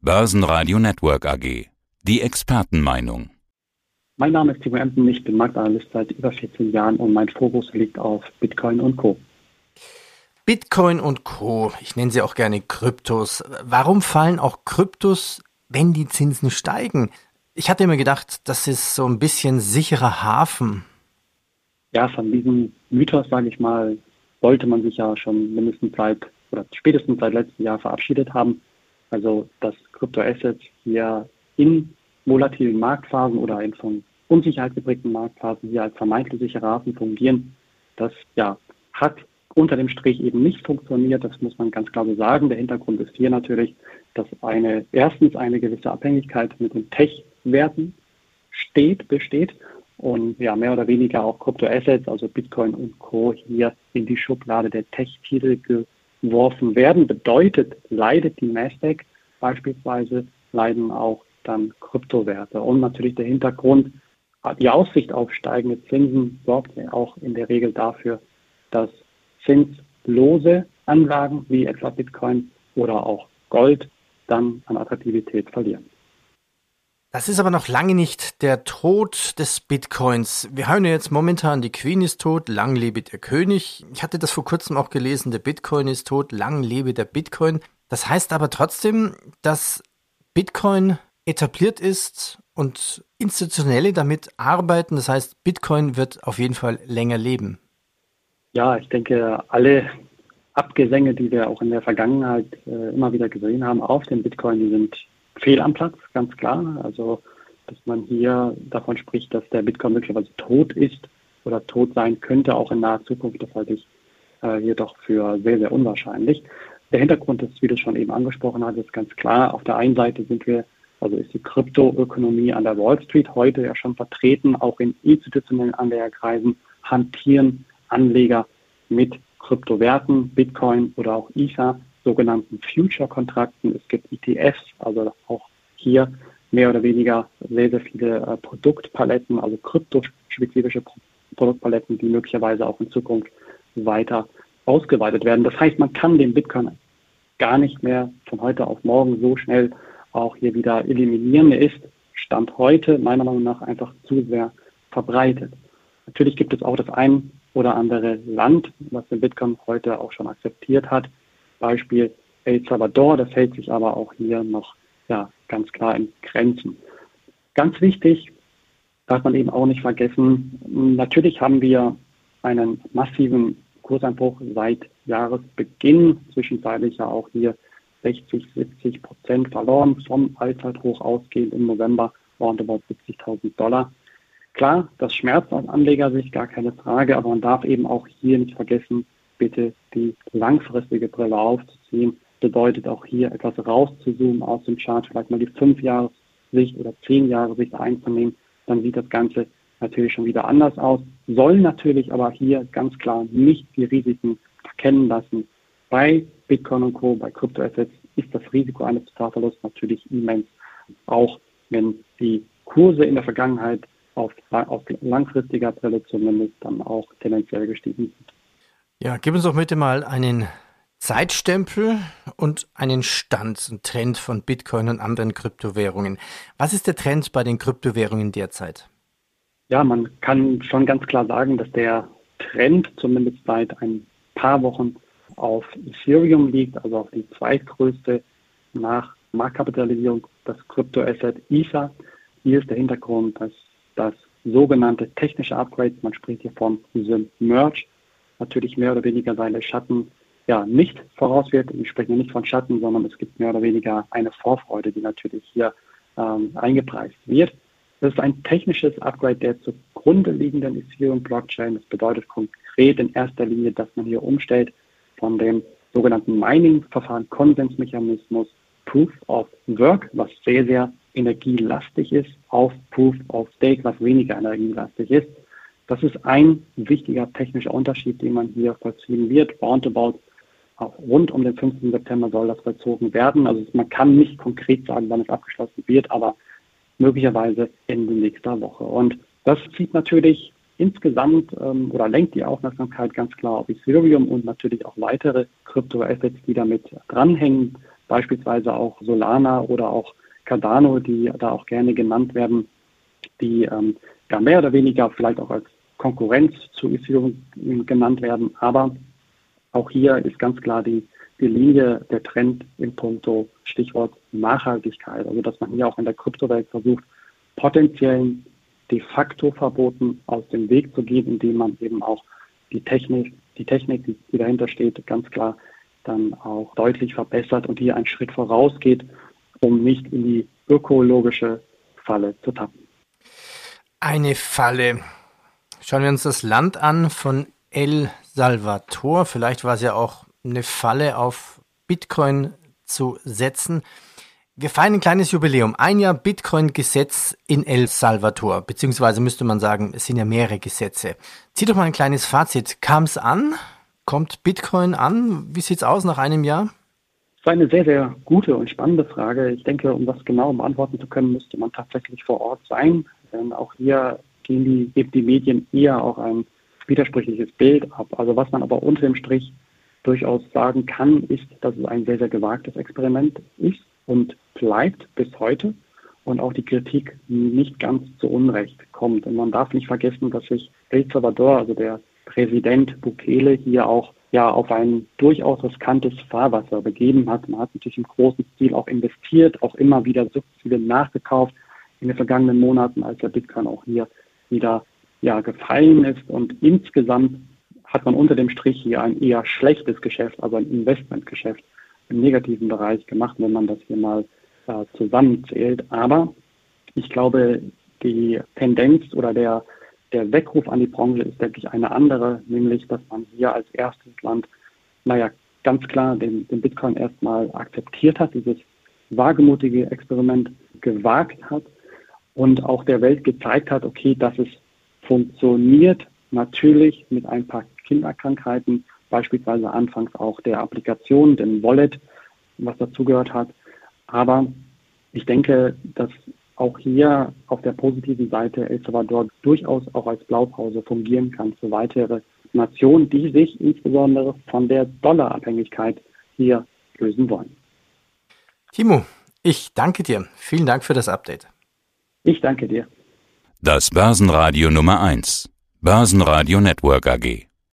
Börsenradio Network AG. Die Expertenmeinung. Mein Name ist Timo Emden, ich bin Marktanalyst seit über 14 Jahren und mein Fokus liegt auf Bitcoin und Co. Bitcoin und Co. Ich nenne sie auch gerne Kryptos. Warum fallen auch Kryptos, wenn die Zinsen steigen? Ich hatte immer gedacht, das ist so ein bisschen sicherer Hafen. Ja, von diesem Mythos, sage ich mal, sollte man sich ja schon mindestens seit oder spätestens seit letztem Jahr verabschiedet haben. Also dass Kryptoassets hier in volatilen Marktphasen oder in von Unsicherheit geprägten Marktphasen hier als vermeintlich sichere Hafen fungieren, das ja hat unter dem Strich eben nicht funktioniert. Das muss man ganz klar so sagen. Der Hintergrund ist hier natürlich, dass eine erstens eine gewisse Abhängigkeit mit den Tech-Werten steht, besteht und ja, mehr oder weniger auch Kryptoassets, also Bitcoin und Co. hier in die Schublade der Tech-Titel geworfen werden. Bedeutet, leidet die Nasdaq beispielsweise, leiden auch dann Kryptowerte. Und natürlich der Hintergrund, die Aussicht auf steigende Zinsen sorgt auch in der Regel dafür, dass zinslose Anlagen wie etwa Bitcoin oder auch Gold dann an Attraktivität verlieren. Das ist aber noch lange nicht der Tod des Bitcoins. Wir hören ja jetzt momentan, die Queen ist tot, lang lebe der König. Ich hatte das vor kurzem auch gelesen, der Bitcoin ist tot, lang lebe der Bitcoin. Das heißt aber trotzdem, dass Bitcoin etabliert ist und Institutionelle damit arbeiten. Das heißt, Bitcoin wird auf jeden Fall länger leben. Ja, ich denke, alle Abgesänge, die wir auch in der Vergangenheit äh, immer wieder gesehen haben auf dem Bitcoin, die sind fehl am Platz, ganz klar. Also, dass man hier davon spricht, dass der Bitcoin möglicherweise tot ist oder tot sein könnte, auch in naher Zukunft, das halte ich äh, hier doch für sehr, sehr unwahrscheinlich. Der Hintergrund ist, wie du schon eben angesprochen hast, ist ganz klar. Auf der einen Seite sind wir, also ist die Kryptoökonomie an der Wall Street heute ja schon vertreten, auch in institutionellen Anlegerkreisen hantieren Anleger mit Kryptowerten, Bitcoin oder auch Ether sogenannten Future-Kontrakten. Es gibt ETFs, also auch hier mehr oder weniger sehr, sehr viele äh, Produktpaletten, also kryptospezifische Produktpaletten, die möglicherweise auch in Zukunft weiter ausgeweitet werden. Das heißt, man kann den Bitcoin gar nicht mehr von heute auf morgen so schnell auch hier wieder eliminieren. Er ist Stand heute meiner Meinung nach einfach zu sehr verbreitet. Natürlich gibt es auch das ein oder andere Land, was den Bitcoin heute auch schon akzeptiert hat, Beispiel El Salvador, das hält sich aber auch hier noch ja, ganz klar in Grenzen. Ganz wichtig, darf man eben auch nicht vergessen, natürlich haben wir einen massiven Kurseinbruch seit Jahresbeginn, zwischenzeitlich ja auch hier 60, 70 Prozent verloren, vom Allzeithoch ausgehend im November roundabout 70.000 Dollar. Klar, das schmerzt aus Anlegersicht, gar keine Frage, aber man darf eben auch hier nicht vergessen, bitte die langfristige Brille aufzuziehen. Bedeutet auch hier etwas rauszuzoomen aus dem Chart, vielleicht mal die 5 Jahres Sicht oder 10 Jahre Sicht einzunehmen, dann sieht das Ganze natürlich schon wieder anders aus, soll natürlich aber hier ganz klar nicht die Risiken erkennen lassen. Bei Bitcoin und Co., bei Kryptoassets ist das Risiko eines Totalverlusts natürlich immens, auch wenn die Kurse in der Vergangenheit auf, auf langfristiger Brille zumindest dann auch tendenziell gestiegen sind. Ja, gib uns doch bitte mal einen Zeitstempel und einen Stand, einen Trend von Bitcoin und anderen Kryptowährungen. Was ist der Trend bei den Kryptowährungen derzeit? Ja, man kann schon ganz klar sagen, dass der Trend zumindest seit ein paar Wochen auf Ethereum liegt, also auf die zweitgrößte nach Marktkapitalisierung das Kryptoasset Ether. Hier ist der Hintergrund, dass das sogenannte technische Upgrade, man spricht hier von diesem Merge, natürlich mehr oder weniger seine Schatten ja nicht vorauswirkt. Ich spreche nicht von Schatten, sondern es gibt mehr oder weniger eine Vorfreude, die natürlich hier ähm, eingepreist wird. Das ist ein technisches Upgrade der zugrunde liegenden Ethereum-Blockchain. Das bedeutet konkret in erster Linie, dass man hier umstellt von dem sogenannten Mining-Verfahren Konsensmechanismus Proof of Work, was sehr, sehr energielastig ist, auf Proof of Stake, was weniger energielastig ist. Das ist ein wichtiger technischer Unterschied, den man hier vollziehen wird. Roundabout rund um den 15. September soll das vollzogen werden. Also man kann nicht konkret sagen, wann es abgeschlossen wird, aber möglicherweise Ende nächster Woche. Und das zieht natürlich insgesamt ähm, oder lenkt die Aufmerksamkeit ganz klar auf Ethereum und natürlich auch weitere Kryptoassets, die damit dranhängen. beispielsweise auch Solana oder auch Cardano, die da auch gerne genannt werden, die ähm, ja mehr oder weniger vielleicht auch als Konkurrenz zu Ethereum genannt werden. Aber auch hier ist ganz klar die, die Linie, der Trend in puncto Stichwort Nachhaltigkeit. Also dass man hier auch in der Kryptowelt versucht, potenziellen de facto Verboten aus dem Weg zu gehen, indem man eben auch die Technik, die Technik, die dahinter steht, ganz klar dann auch deutlich verbessert und hier einen Schritt vorausgeht, um nicht in die ökologische Falle zu tappen. Eine Falle. Schauen wir uns das Land an von El Salvador. Vielleicht war es ja auch eine Falle auf Bitcoin zu setzen. Wir feiern ein kleines Jubiläum. Ein Jahr Bitcoin-Gesetz in El Salvador. Beziehungsweise müsste man sagen, es sind ja mehrere Gesetze. Zieh doch mal ein kleines Fazit. Kam es an? Kommt Bitcoin an? Wie sieht es aus nach einem Jahr? Das war eine sehr, sehr gute und spannende Frage. Ich denke, um das genau beantworten zu können, müsste man tatsächlich vor Ort sein. Denn auch hier geben die, geben die Medien eher auch ein widersprüchliches Bild ab. Also was man aber unter dem Strich durchaus sagen kann, ist, dass es ein sehr, sehr gewagtes Experiment ist und bleibt bis heute und auch die Kritik nicht ganz zu Unrecht kommt. Und man darf nicht vergessen, dass sich El Salvador, also der Präsident Bukele, hier auch ja auf ein durchaus riskantes Fahrwasser begeben hat. Man hat natürlich im großen Stil auch investiert, auch immer wieder sukzessive nachgekauft in den vergangenen Monaten, als der Bitcoin auch hier wieder ja, gefallen ist. Und insgesamt hat man unter dem Strich hier ein eher schlechtes Geschäft, also ein Investmentgeschäft im negativen Bereich gemacht, wenn man das hier mal äh, zusammenzählt. Aber ich glaube, die Tendenz oder der, der Weckruf an die Branche ist, denke ich, eine andere, nämlich, dass man hier als erstes Land, naja, ganz klar den, den Bitcoin erstmal akzeptiert hat, dieses wagemutige Experiment gewagt hat und auch der Welt gezeigt hat, okay, dass es funktioniert, natürlich mit ein paar Kinderkrankheiten, beispielsweise anfangs auch der Applikation, dem Wallet, was dazugehört hat. Aber ich denke, dass auch hier auf der positiven Seite El Salvador durchaus auch als Blaupause fungieren kann für weitere Nationen, die sich insbesondere von der Dollarabhängigkeit hier lösen wollen. Timo, ich danke dir. Vielen Dank für das Update. Ich danke dir. Das Börsenradio Nummer 1. Börsenradio Network AG.